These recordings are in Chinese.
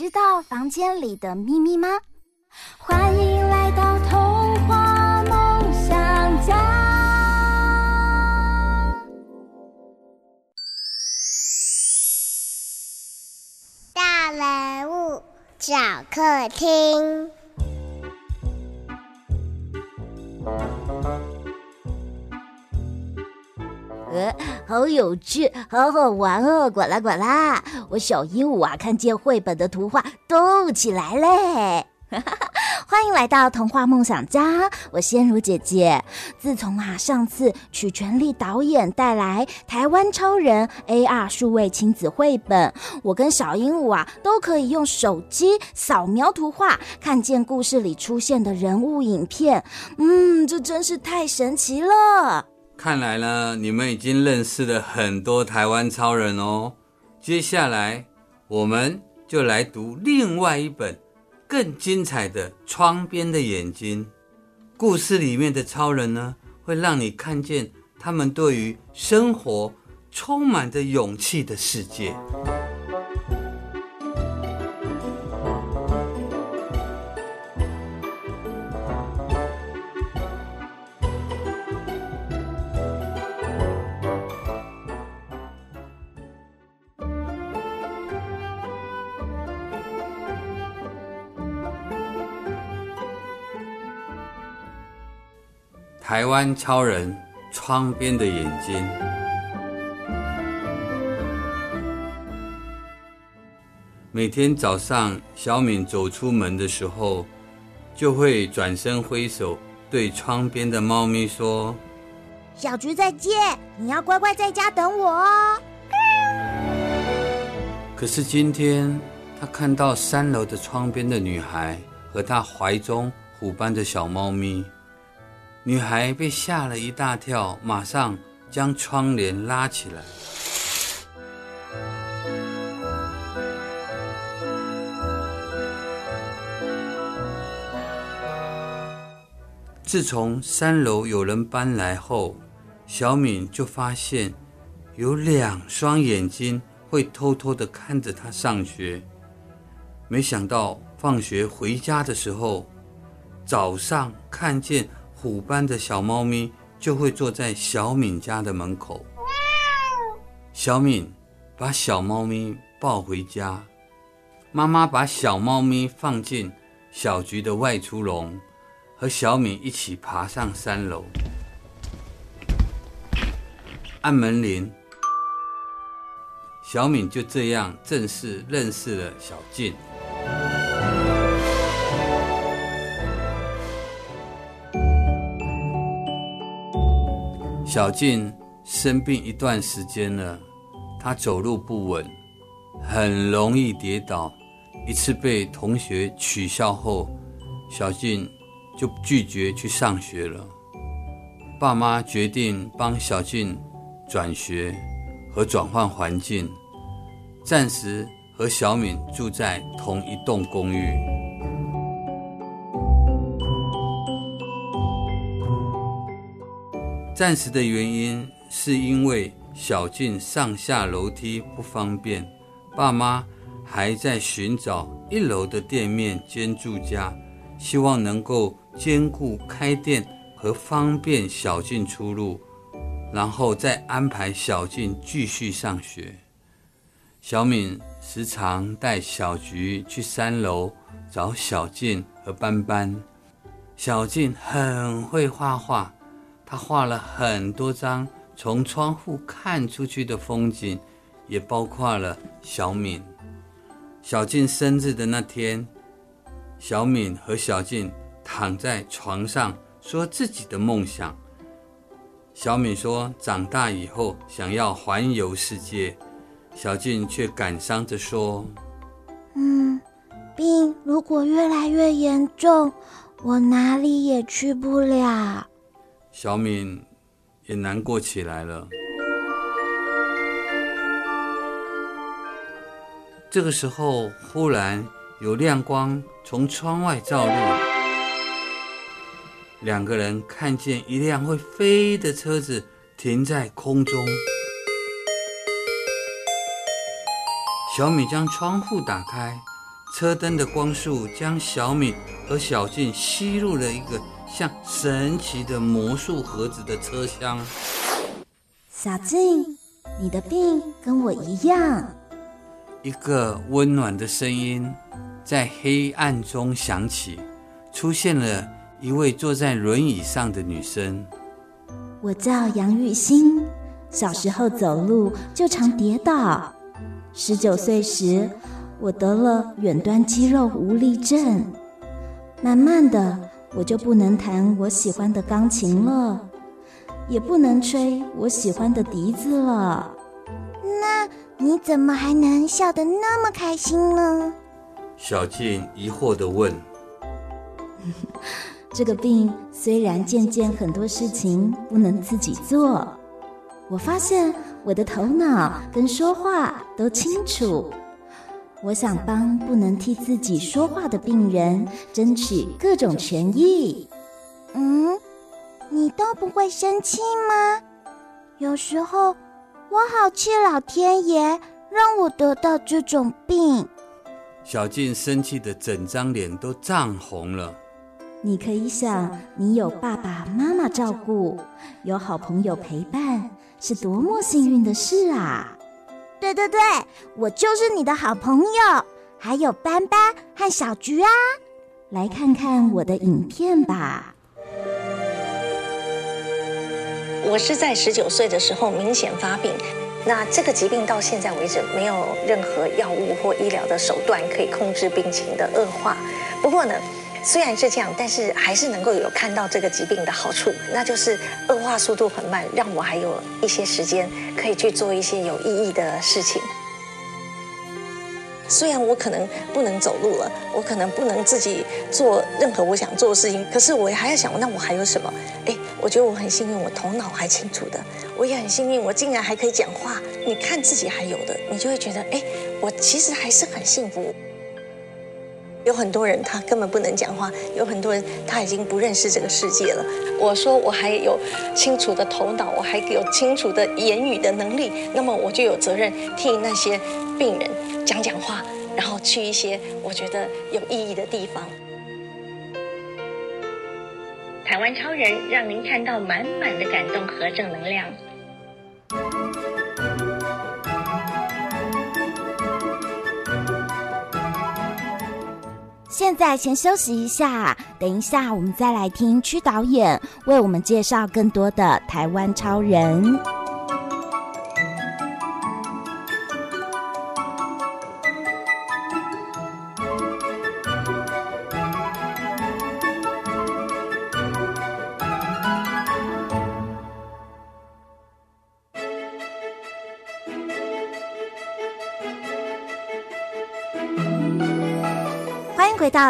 知道房间里的秘密吗？欢迎来到童话梦想家。大人物小客厅。呃，好有趣，好好玩哦！呱啦呱啦，我小鹦鹉啊，看见绘本的图画动起来嘞！欢迎来到童话梦想家，我仙如姐姐。自从啊上次曲全力导演带来台湾超人 AR 数位亲子绘本，我跟小鹦鹉啊都可以用手机扫描图画，看见故事里出现的人物影片。嗯，这真是太神奇了。看来呢，你们已经认识了很多台湾超人哦。接下来，我们就来读另外一本更精彩的《窗边的眼睛》。故事里面的超人呢，会让你看见他们对于生活充满着勇气的世界。台湾超人窗边的眼睛。每天早上，小敏走出门的时候，就会转身挥手，对窗边的猫咪说：“小菊再见，你要乖乖在家等我哦。”可是今天，他看到三楼的窗边的女孩和她怀中虎斑的小猫咪。女孩被吓了一大跳，马上将窗帘拉起来。自从三楼有人搬来后，小敏就发现有两双眼睛会偷偷地看着她上学。没想到放学回家的时候，早上看见。虎斑的小猫咪就会坐在小敏家的门口。小敏把小猫咪抱回家，妈妈把小猫咪放进小菊的外出笼，和小敏一起爬上三楼。按门铃，小敏就这样正式认识了小静。小静生病一段时间了，她走路不稳，很容易跌倒。一次被同学取笑后，小静就拒绝去上学了。爸妈决定帮小静转学和转换环境，暂时和小敏住在同一栋公寓。暂时的原因是因为小静上下楼梯不方便，爸妈还在寻找一楼的店面兼住家，希望能够兼顾开店和方便小静出入，然后再安排小静继续上学。小敏时常带小菊去三楼找小静和斑斑，小静很会画画。他画了很多张从窗户看出去的风景，也包括了小敏。小静生日的那天，小敏和小静躺在床上说自己的梦想。小敏说：“长大以后想要环游世界。”小静却感伤着说：“嗯，病如果越来越严重，我哪里也去不了。”小敏也难过起来了。这个时候，忽然有亮光从窗外照入。两个人看见一辆会飞的车子停在空中，小敏将窗户打开，车灯的光束将小敏和小静吸入了一个像神奇的魔术盒子的车厢。小静，你的病跟我一样。一个温暖的声音在黑暗中响起，出现了。一位坐在轮椅上的女生，我叫杨玉欣。小时候走路就常跌倒。十九岁时，我得了远端肌肉无力症。慢慢的，我就不能弹我喜欢的钢琴了，也不能吹我喜欢的笛子了。那你怎么还能笑得那么开心呢？小静疑惑地问。这个病虽然渐渐很多事情不能自己做，我发现我的头脑跟说话都清楚。我想帮不能替自己说话的病人争取各种权益。嗯，你都不会生气吗？有时候我好气老天爷让我得到这种病。小静生气的整张脸都涨红了。你可以想，你有爸爸妈妈照顾，有好朋友陪伴，是多么幸运的事啊！对对对，我就是你的好朋友，还有斑斑和小菊啊！来看看我的影片吧。我是在十九岁的时候明显发病，那这个疾病到现在为止没有任何药物或医疗的手段可以控制病情的恶化。不过呢，虽然是这样，但是还是能够有看到这个疾病的好处，那就是恶化速度很慢，让我还有一些时间可以去做一些有意义的事情。虽然我可能不能走路了，我可能不能自己做任何我想做的事情，可是我还要想，那我还有什么？哎，我觉得我很幸运，我头脑还清楚的，我也很幸运，我竟然还可以讲话。你看自己还有的，你就会觉得，哎，我其实还是很幸福。有很多人他根本不能讲话，有很多人他已经不认识这个世界了。我说我还有清楚的头脑，我还有清楚的言语的能力，那么我就有责任替那些病人讲讲话，然后去一些我觉得有意义的地方。台湾超人让您看到满满的感动和正能量。现在先休息一下，等一下我们再来听区导演为我们介绍更多的台湾超人。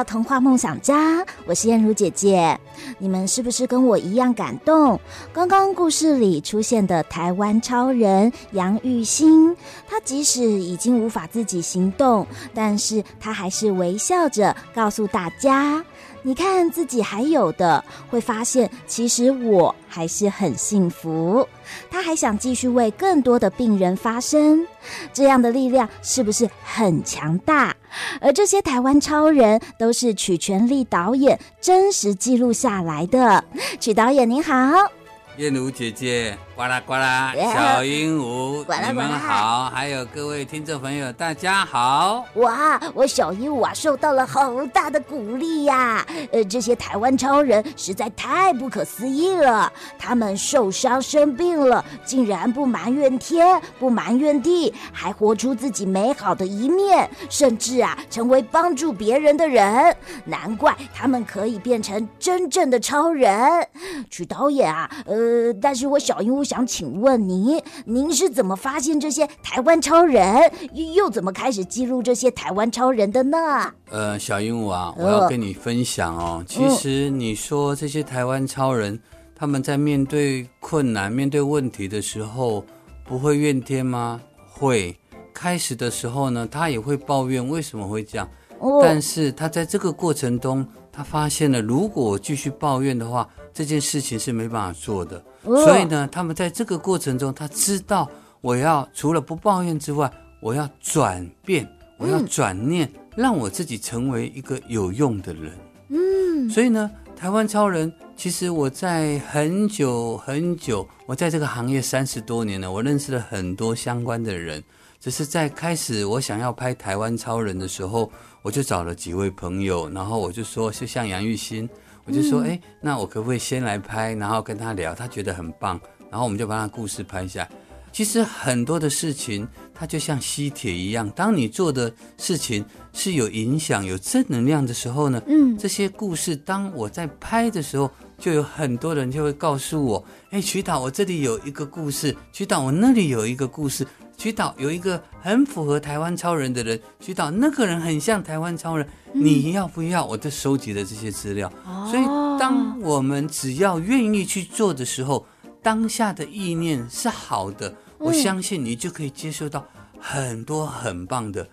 童话梦想家，我是燕如姐姐。你们是不是跟我一样感动？刚刚故事里出现的台湾超人杨玉兴，他即使已经无法自己行动，但是他还是微笑着告诉大家。你看自己还有的，会发现其实我还是很幸福。他还想继续为更多的病人发声，这样的力量是不是很强大？而这些台湾超人都是曲全力导演真实记录下来的。曲导演您好，燕如姐姐，呱啦呱啦，小鹦鹉，你们好，还有各位听众朋友，大家好。哇，我小鹦鹉啊，受到了好大的鼓励呀！呃，这些台湾超人实在太不可思议了。他们受伤生病了，竟然不埋怨天，不埋怨地，还活出自己美好的一面，甚至啊，成为帮助别人的人。难怪他们可以变成真正的超人。曲导演啊，呃，但是我小鹦鹉。想请问您，您是怎么发现这些台湾超人，又怎么开始记录这些台湾超人的呢？呃，小鹦鹉啊，我要跟你分享哦。其实你说这些台湾超人，他们在面对困难、面对问题的时候，不会怨天吗？会。开始的时候呢，他也会抱怨为什么会这样。但是他在这个过程中，他发现了，如果我继续抱怨的话，这件事情是没办法做的。所以呢，他们在这个过程中，他知道我要除了不抱怨之外，我要转变，我要转念，让我自己成为一个有用的人。嗯，所以呢，台湾超人，其实我在很久很久，我在这个行业三十多年了，我认识了很多相关的人。只是在开始我想要拍台湾超人的时候，我就找了几位朋友，然后我就说，就像杨玉兴。我就说，哎，那我可不可以先来拍，然后跟他聊，他觉得很棒，然后我们就把他故事拍下。来。其实很多的事情，它就像吸铁一样，当你做的事情是有影响、有正能量的时候呢，嗯，这些故事，当我在拍的时候，就有很多人就会告诉我，哎，曲导，我这里有一个故事，曲导，我那里有一个故事。曲导有一个很符合台湾超人的人，曲导那个人很像台湾超人，嗯、你要不要？我就收集了这些资料。哦、所以，当我们只要愿意去做的时候，当下的意念是好的，我相信你就可以接受到很多很棒的、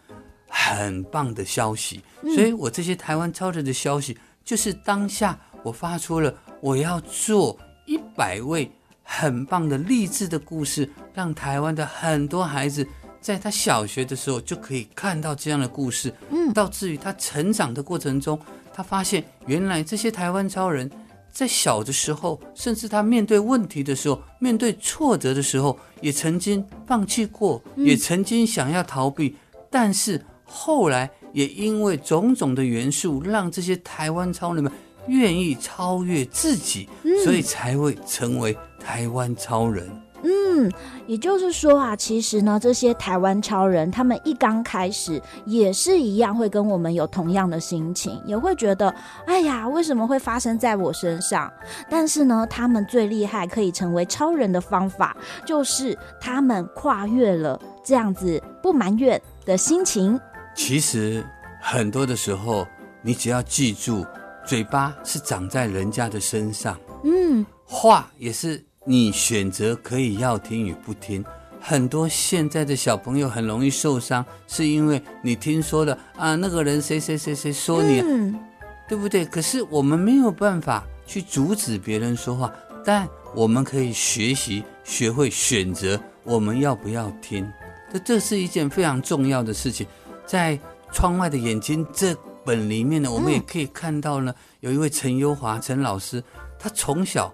很棒的消息。嗯、所以我这些台湾超人的消息，就是当下我发出了我要做一百位。很棒的励志的故事，让台湾的很多孩子在他小学的时候就可以看到这样的故事。嗯，到至于他成长的过程中，他发现原来这些台湾超人在小的时候，甚至他面对问题的时候，面对挫折的时候，也曾经放弃过，也曾经想要逃避，嗯，但是后来也因为种种的元素，让这些台湾超人们愿意超越自己，所以才会成为。台湾超人，嗯，也就是说啊，其实呢，这些台湾超人，他们一刚开始也是一样，会跟我们有同样的心情，也会觉得，哎呀，为什么会发生在我身上？但是呢，他们最厉害可以成为超人的方法，就是他们跨越了这样子不埋怨的心情。其实很多的时候，你只要记住，嘴巴是长在人家的身上，嗯，话也是。你选择可以要听与不听，很多现在的小朋友很容易受伤，是因为你听说了啊，那个人谁谁谁谁说你，嗯、对不对？可是我们没有办法去阻止别人说话，但我们可以学习学会选择我们要不要听。这这是一件非常重要的事情。在《窗外的眼睛》这本里面呢，我们也可以看到呢，有一位陈优华陈老师，他从小。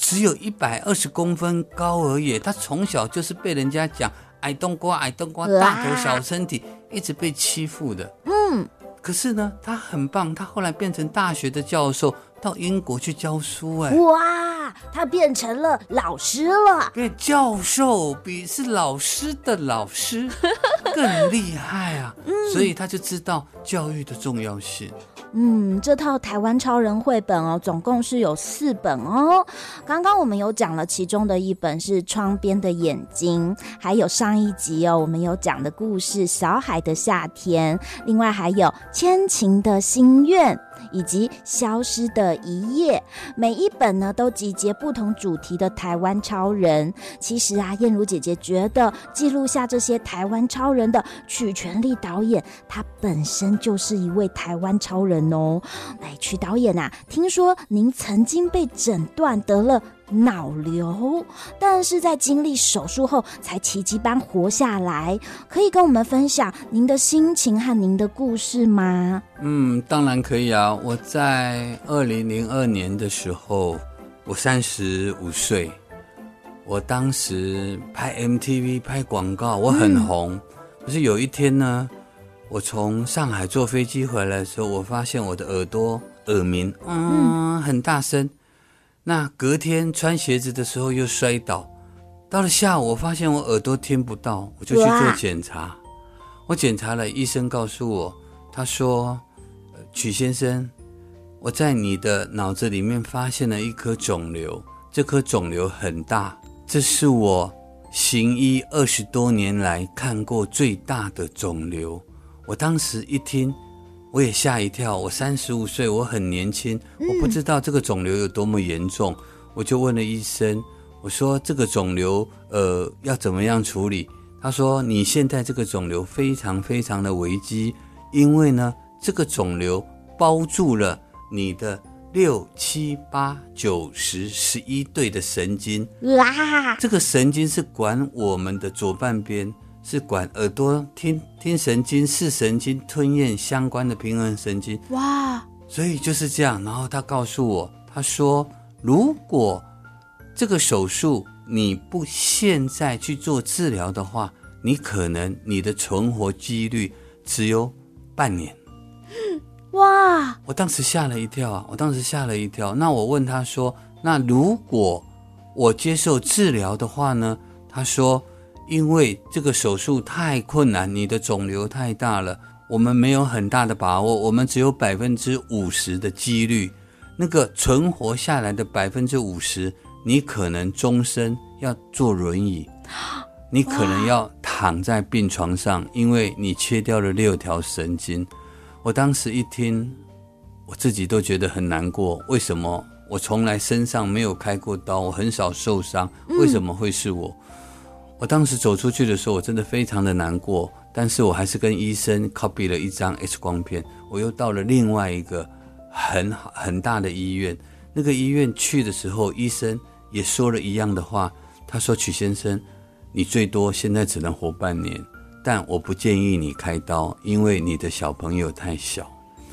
只有一百二十公分高而已，他从小就是被人家讲矮冬瓜，矮冬瓜，大头小身体，一直被欺负的。嗯，可是呢，他很棒，他后来变成大学的教授，到英国去教书。哎，哇，他变成了老师了，变教授比是老师的老师 更厉害啊！嗯，所以他就知道教育的重要性。嗯，这套台湾超人绘本哦，总共是有四本哦。刚刚我们有讲了其中的一本是《窗边的眼睛》，还有上一集哦，我们有讲的故事《小海的夏天》，另外还有《千晴的心愿》。以及消失的一夜，每一本呢都集结不同主题的台湾超人。其实啊，燕如姐姐觉得记录下这些台湾超人的曲全力导演，他本身就是一位台湾超人哦。哎，曲导演啊，听说您曾经被诊断得了。脑瘤，但是在经历手术后才奇迹般活下来，可以跟我们分享您的心情和您的故事吗？嗯，当然可以啊。我在二零零二年的时候，我三十五岁，我当时拍 MTV 拍广告，我很红。嗯、可是有一天呢，我从上海坐飞机回来的时候，我发现我的耳朵耳鸣，嗯，嗯很大声。那隔天穿鞋子的时候又摔倒。到了下午，我发现我耳朵听不到，我就去做检查。我检查了，医生告诉我，他说：“曲先生，我在你的脑子里面发现了一颗肿瘤，这颗肿瘤很大，这是我行医二十多年来看过最大的肿瘤。”我当时一听，我也吓一跳。我三十五岁，我很年轻，我不知道这个肿瘤有多么严重，我就问了医生。我说这个肿瘤，呃，要怎么样处理？他说你现在这个肿瘤非常非常的危机，因为呢，这个肿瘤包住了你的六七八九十十一对的神经。哇！这个神经是管我们的左半边，是管耳朵听听神经、视神经、吞咽相关的平衡神经。哇！所以就是这样。然后他告诉我，他说如果这个手术你不现在去做治疗的话，你可能你的存活几率只有半年。哇！我当时吓了一跳啊！我当时吓了一跳。那我问他说：“那如果我接受治疗的话呢？”他说：“因为这个手术太困难，你的肿瘤太大了，我们没有很大的把握，我们只有百分之五十的几率，那个存活下来的百分之五十。”你可能终身要坐轮椅，你可能要躺在病床上，因为你切掉了六条神经。我当时一听，我自己都觉得很难过。为什么我从来身上没有开过刀，我很少受伤，为什么会是我？我当时走出去的时候，我真的非常的难过。但是我还是跟医生 copy 了一张 X 光片。我又到了另外一个很很大的医院，那个医院去的时候，医生。也说了一样的话，他说：“曲先生，你最多现在只能活半年，但我不建议你开刀，因为你的小朋友太小。”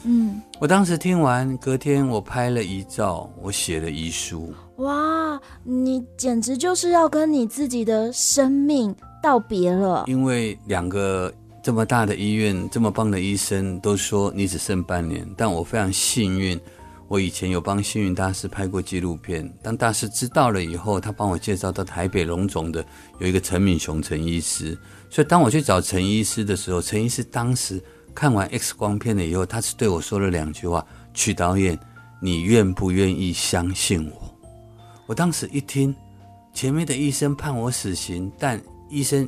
嗯，我当时听完，隔天我拍了遗照，我写了遗书。哇，你简直就是要跟你自己的生命道别了。因为两个这么大的医院，这么棒的医生都说你只剩半年，但我非常幸运。我以前有帮幸运大师拍过纪录片，当大师知道了以后，他帮我介绍到台北龙总的有一个陈敏雄陈医师，所以当我去找陈医师的时候，陈医师当时看完 X 光片了以后，他是对我说了两句话：“曲导演，你愿不愿意相信我？”我当时一听，前面的医生判我死刑，但医生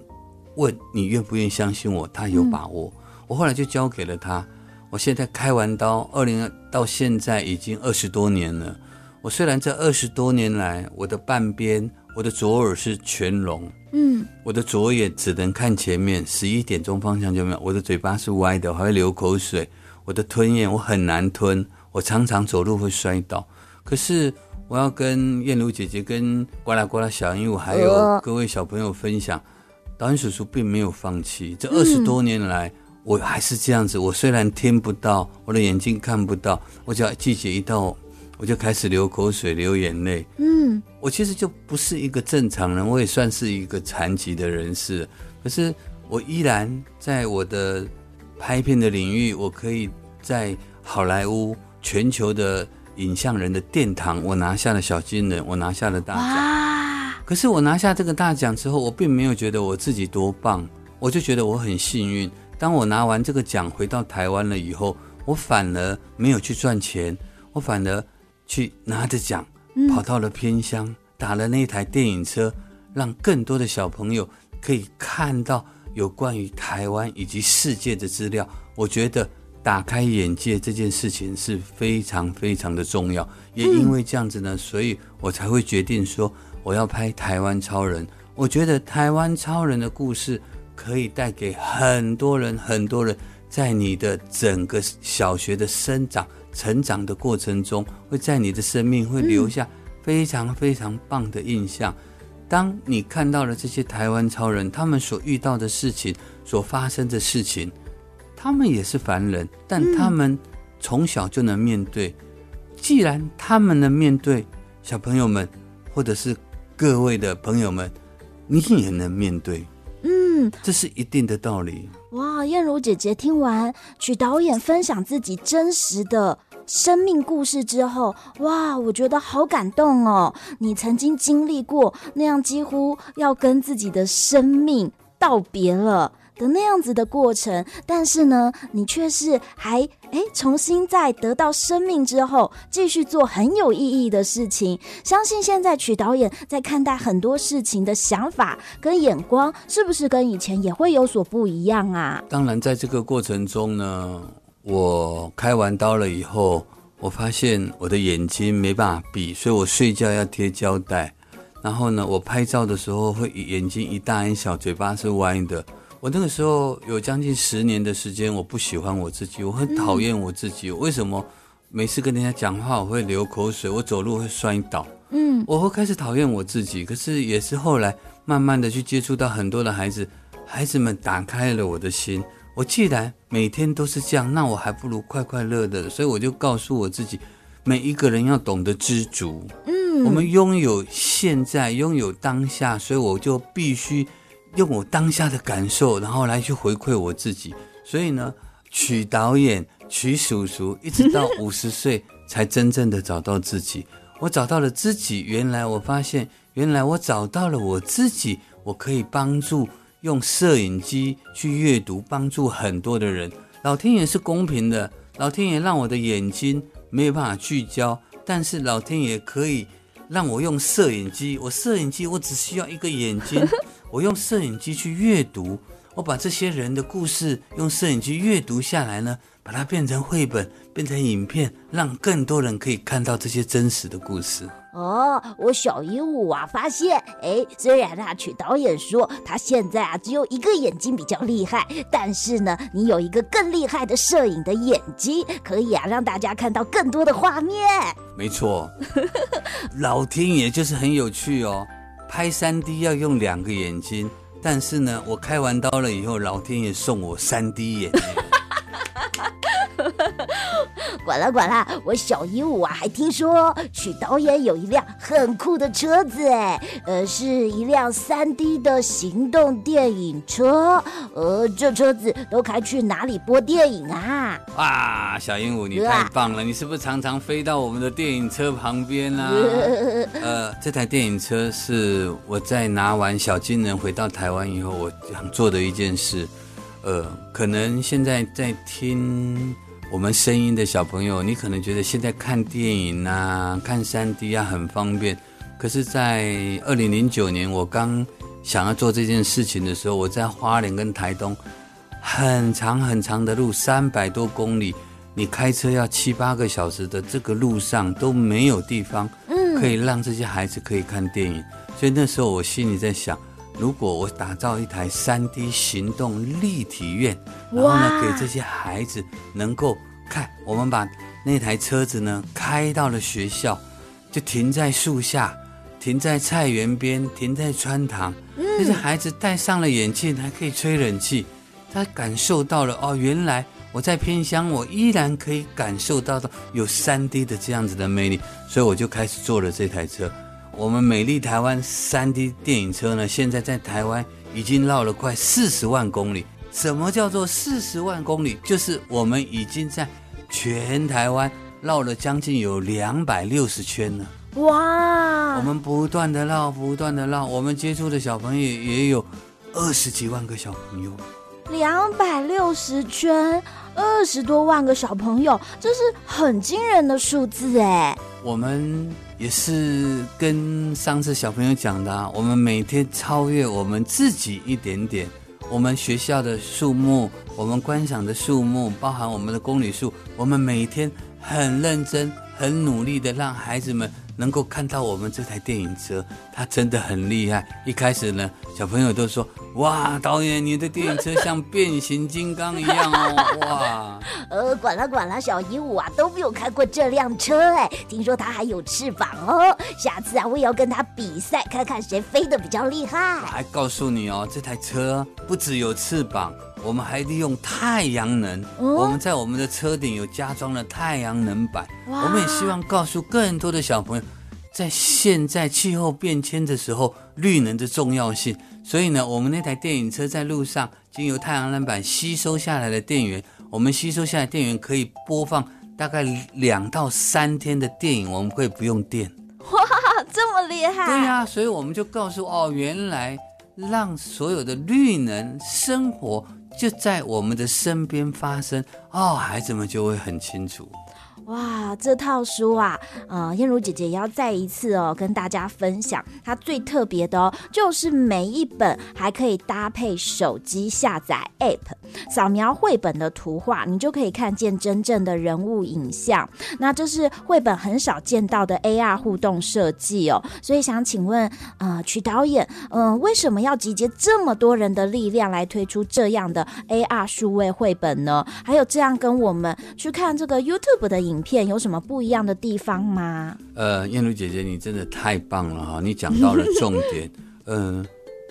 问你愿不愿意相信我，他有把握。嗯、我后来就交给了他。我现在开完刀，二零到现在已经二十多年了。我虽然这二十多年来，我的半边，我的左耳是全聋，嗯，我的左眼只能看前面，十一点钟方向就没有。我的嘴巴是歪的，我还会流口水。我的吞咽我很难吞，我常常走路会摔倒。可是我要跟燕如姐姐、跟呱啦呱啦小鹦鹉还有各位小朋友分享，导演叔叔并没有放弃。这二十多年来。嗯我还是这样子，我虽然听不到，我的眼睛看不到，我只要季节一到，我就开始流口水、流眼泪。嗯，我其实就不是一个正常人，我也算是一个残疾的人士。可是我依然在我的拍片的领域，我可以在好莱坞全球的影像人的殿堂，我拿下了小金人，我拿下了大奖。可是我拿下这个大奖之后，我并没有觉得我自己多棒，我就觉得我很幸运。当我拿完这个奖回到台湾了以后，我反而没有去赚钱，我反而去拿着奖跑到了偏乡，打了那台电影车，让更多的小朋友可以看到有关于台湾以及世界的资料。我觉得打开眼界这件事情是非常非常的重要。也因为这样子呢，所以我才会决定说我要拍台湾超人。我觉得台湾超人的故事。可以带给很多人，很多人在你的整个小学的生长、成长的过程中，会在你的生命会留下非常非常棒的印象。当你看到了这些台湾超人，他们所遇到的事情、所发生的事情，他们也是凡人，但他们从小就能面对。既然他们能面对，小朋友们或者是各位的朋友们，你也能面对。嗯，这是一定的道理。哇，燕如姐姐听完曲导演分享自己真实的生命故事之后，哇，我觉得好感动哦！你曾经经历过那样几乎要跟自己的生命道别了的那样子的过程，但是呢，你却是还哎重新在得到生命之后，继续做很有意义的事情。相信现在曲导演在看待很多事情的想法跟眼光，是不是跟以前也会有所不一样啊？当然，在这个过程中呢，我开完刀了以后，我发现我的眼睛没办法闭，所以我睡觉要贴胶带。然后呢，我拍照的时候会眼睛一大一小，嘴巴是歪的。我那个时候有将近十年的时间，我不喜欢我自己，我很讨厌我自己。嗯、为什么每次跟人家讲话我会流口水，我走路会摔倒？嗯，我会开始讨厌我自己。可是也是后来慢慢的去接触到很多的孩子，孩子们打开了我的心。我既然每天都是这样，那我还不如快快乐乐的。所以我就告诉我自己，每一个人要懂得知足。嗯，我们拥有现在，拥有当下，所以我就必须。用我当下的感受，然后来去回馈我自己。所以呢，曲导演、曲叔叔，一直到 五十岁才真正的找到自己。我找到了自己，原来我发现，原来我找到了我自己。我可以帮助用摄影机去阅读，帮助很多的人。老天爷是公平的，老天爷让我的眼睛没有办法聚焦，但是老天爷可以让我用摄影机。我摄影机，我只需要一个眼睛。我用摄影机去阅读，我把这些人的故事用摄影机阅读下来呢，把它变成绘本，变成影片，让更多人可以看到这些真实的故事。哦，我小鹦鹉啊，发现，哎，虽然啊，曲导演说他现在啊只有一个眼睛比较厉害，但是呢，你有一个更厉害的摄影的眼睛，可以啊让大家看到更多的画面。没错，老天爷就是很有趣哦。拍 3D 要用两个眼睛，但是呢，我开完刀了以后，老天爷送我 3D 眼睛。管啦管啦，我小鹦鹉啊，还听说曲导演有一辆很酷的车子，哎，呃，是一辆三 D 的行动电影车，呃，这车子都开去哪里播电影啊？哇，小鹦鹉你太棒了，啊、你是不是常常飞到我们的电影车旁边啊？呃，这台电影车是我在拿完小金人回到台湾以后，我想做的一件事，呃，可能现在在听。我们声音的小朋友，你可能觉得现在看电影啊、看三 D 啊很方便。可是，在二零零九年我刚想要做这件事情的时候，我在花莲跟台东很长很长的路，三百多公里，你开车要七八个小时的这个路上都没有地方，嗯可以让这些孩子可以看电影。所以那时候我心里在想。如果我打造一台三 D 行动立体院，然后呢，给这些孩子能够看，我们把那台车子呢开到了学校，就停在树下，停在菜园边，停在穿堂，这些孩子戴上了眼镜，还可以吹冷气，他感受到了哦，原来我在偏乡，我依然可以感受到的有三 D 的这样子的魅力，所以我就开始做了这台车。我们美丽台湾 3D 电影车呢，现在在台湾已经绕了快四十万公里。什么叫做四十万公里？就是我们已经在全台湾绕了将近有两百六十圈了。哇！我们不断的绕，不断的绕，我们接触的小朋友也有二十几万个小朋友。两百六十圈，二十多万个小朋友，这是很惊人的数字哎。我们。也是跟上次小朋友讲的啊，我们每天超越我们自己一点点。我们学校的树木，我们观赏的树木，包含我们的公里数，我们每天很认真、很努力的让孩子们能够看到我们这台电影车，它真的很厉害。一开始呢，小朋友都说。哇，导演，你的电影车像变形金刚一样哦！哇，呃，管了管了，小鹦鹉啊都没有开过这辆车哎，听说它还有翅膀哦，下次啊我也要跟它比赛，看看谁飞得比较厉害。我还告诉你哦，这台车不只有翅膀，我们还利用太阳能，嗯、我们在我们的车顶有加装了太阳能板，我们也希望告诉更多的小朋友。在现在气候变迁的时候，绿能的重要性。所以呢，我们那台电影车在路上经由太阳能板吸收下来的电源，我们吸收下来电源可以播放大概两到三天的电影，我们可以不用电。哇，这么厉害！对呀、啊，所以我们就告诉哦，原来让所有的绿能生活就在我们的身边发生哦，孩子们就会很清楚。哇，这套书啊，呃，燕如姐姐也要再一次哦跟大家分享，它最特别的哦，就是每一本还可以搭配手机下载 App，扫描绘本的图画，你就可以看见真正的人物影像。那这是绘本很少见到的 AR 互动设计哦，所以想请问，呃，曲导演，嗯、为什么要集结这么多人的力量来推出这样的 AR 数位绘本呢？还有这样跟我们去看这个 YouTube 的影影片有什么不一样的地方吗？呃，燕如姐姐，你真的太棒了哈！你讲到了重点。嗯、呃，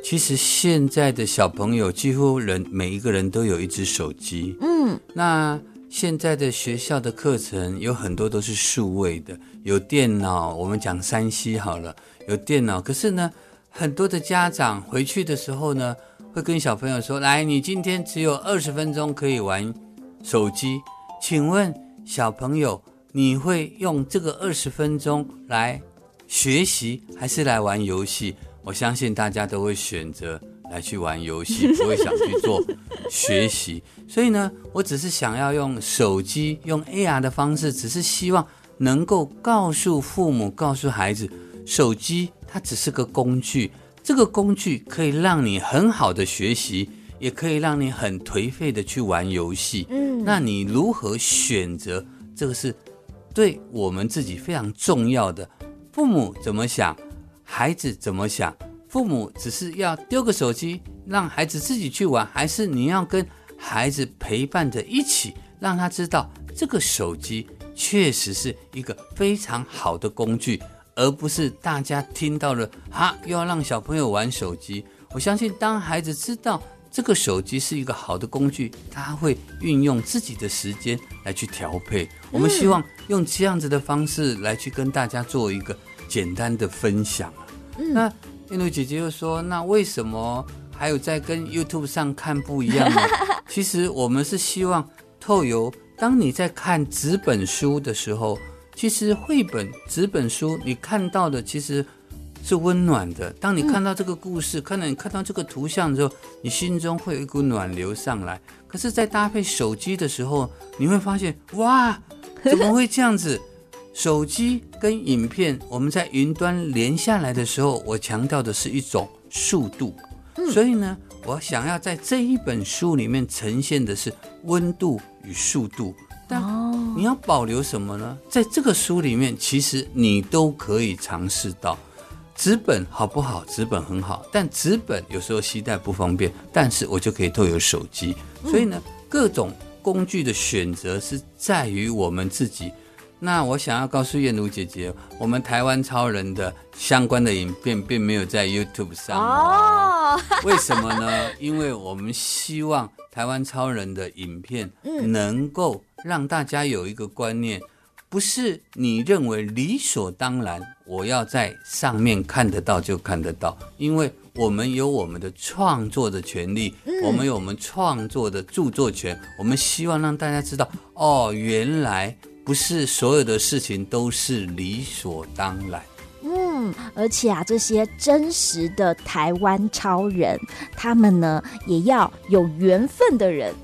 其实现在的小朋友几乎人每一个人都有一只手机。嗯，那现在的学校的课程有很多都是数位的，有电脑，我们讲山西好了，有电脑。可是呢，很多的家长回去的时候呢，会跟小朋友说：“来，你今天只有二十分钟可以玩手机，请问？”小朋友，你会用这个二十分钟来学习，还是来玩游戏？我相信大家都会选择来去玩游戏，不会想去做学习。所以呢，我只是想要用手机，用 AR 的方式，只是希望能够告诉父母，告诉孩子，手机它只是个工具，这个工具可以让你很好的学习。也可以让你很颓废的去玩游戏，嗯，那你如何选择？这个是对我们自己非常重要的。父母怎么想，孩子怎么想？父母只是要丢个手机让孩子自己去玩，还是你要跟孩子陪伴着一起，让他知道这个手机确实是一个非常好的工具，而不是大家听到了哈，又要让小朋友玩手机。我相信当孩子知道。这个手机是一个好的工具，他会运用自己的时间来去调配。我们希望用这样子的方式来去跟大家做一个简单的分享。嗯、那印度姐姐又说：“那为什么还有在跟 YouTube 上看不一样呢？” 其实我们是希望透由当你在看纸本书的时候，其实绘本纸本书你看到的其实。是温暖的。当你看到这个故事，嗯、看到你看到这个图像之后，你心中会有一股暖流上来。可是，在搭配手机的时候，你会发现，哇，怎么会这样子？手机跟影片，我们在云端连下来的时候，我强调的是一种速度。嗯、所以呢，我想要在这一本书里面呈现的是温度与速度。但你要保留什么呢？在这个书里面，其实你都可以尝试到。纸本好不好？纸本很好，但纸本有时候携带不方便。但是我就可以透有手机，所以呢，各种工具的选择是在于我们自己。那我想要告诉燕如姐姐，我们台湾超人的相关的影片并没有在 YouTube 上哦。为什么呢？因为我们希望台湾超人的影片能够让大家有一个观念。不是你认为理所当然，我要在上面看得到就看得到，因为我们有我们的创作的权利，嗯、我们有我们创作的著作权，我们希望让大家知道，哦，原来不是所有的事情都是理所当然。嗯，而且啊，这些真实的台湾超人，他们呢也要有缘分的人。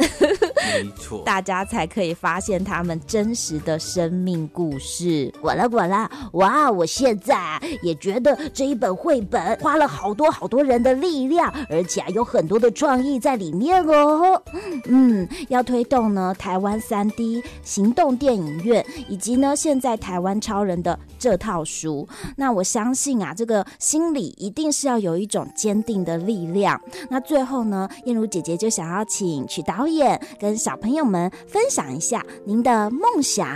没错，大家才可以发现他们真实的生命故事。管啦管啦，哇！我现在也觉得这一本绘本花了好多好多人的力量，而且啊有很多的创意在里面哦。嗯，要推动呢台湾 3D 行动电影院，以及呢现在台湾超人的这套书。那我相信啊，这个心里一定是要有一种坚定的力量。那最后呢，燕如姐姐就想要请曲导演跟跟小朋友们分享一下您的梦想，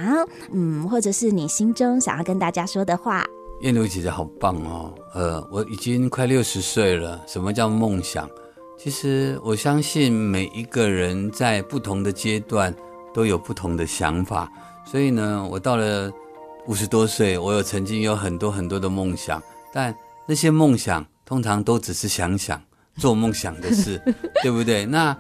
嗯，或者是你心中想要跟大家说的话。燕如姐姐好棒哦，呃，我已经快六十岁了。什么叫梦想？其实我相信每一个人在不同的阶段都有不同的想法，所以呢，我到了五十多岁，我有曾经有很多很多的梦想，但那些梦想通常都只是想想做梦想的事，对不对？那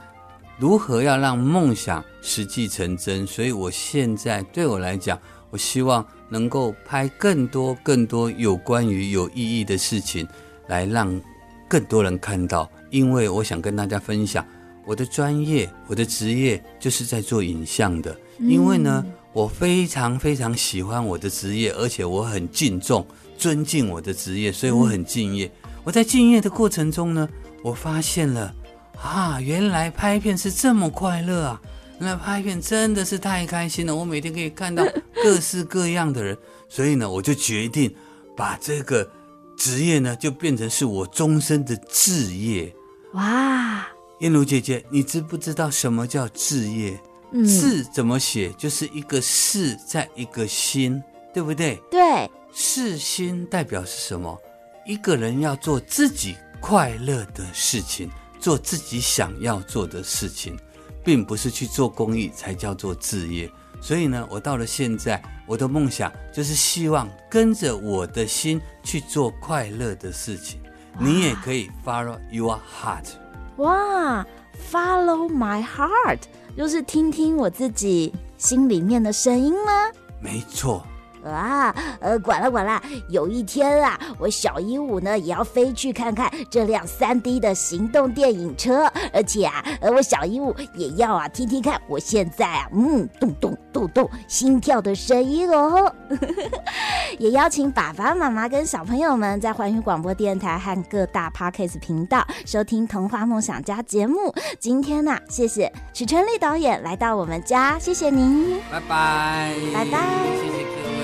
如何要让梦想实际成真？所以我现在对我来讲，我希望能够拍更多更多有关于有意义的事情，来让更多人看到。因为我想跟大家分享，我的专业，我的职业就是在做影像的。因为呢，我非常非常喜欢我的职业，而且我很敬重、尊敬我的职业，所以我很敬业。我在敬业的过程中呢，我发现了啊，原来拍片是这么快乐啊！原来拍片真的是太开心了。我每天可以看到 各式各样的人，所以呢，我就决定把这个职业呢，就变成是我终身的志业。哇，燕如姐姐，你知不知道什么叫志业？志、嗯、怎么写？就是一个士在一个心，对不对？对，士心代表是什么？一个人要做自己快乐的事情，做自己想要做的事情，并不是去做公益才叫做置业。所以呢，我到了现在，我的梦想就是希望跟着我的心去做快乐的事情。你也可以 follow your heart。哇，follow my heart。就是听听我自己心里面的声音吗？没错。啊，呃，管了管了，有一天啊，我小鹦鹉呢也要飞去看看这辆三 D 的行动电影车，而且啊，呃，我小鹦鹉也要啊听听看我现在啊，嗯，咚咚咚咚心跳的声音哦。也邀请爸爸妈妈跟小朋友们在环宇广播电台和各大 Parkes 频道收听《童话梦想家》节目。今天呢、啊，谢谢许纯丽导演来到我们家，谢谢您，拜拜，拜拜，谢谢。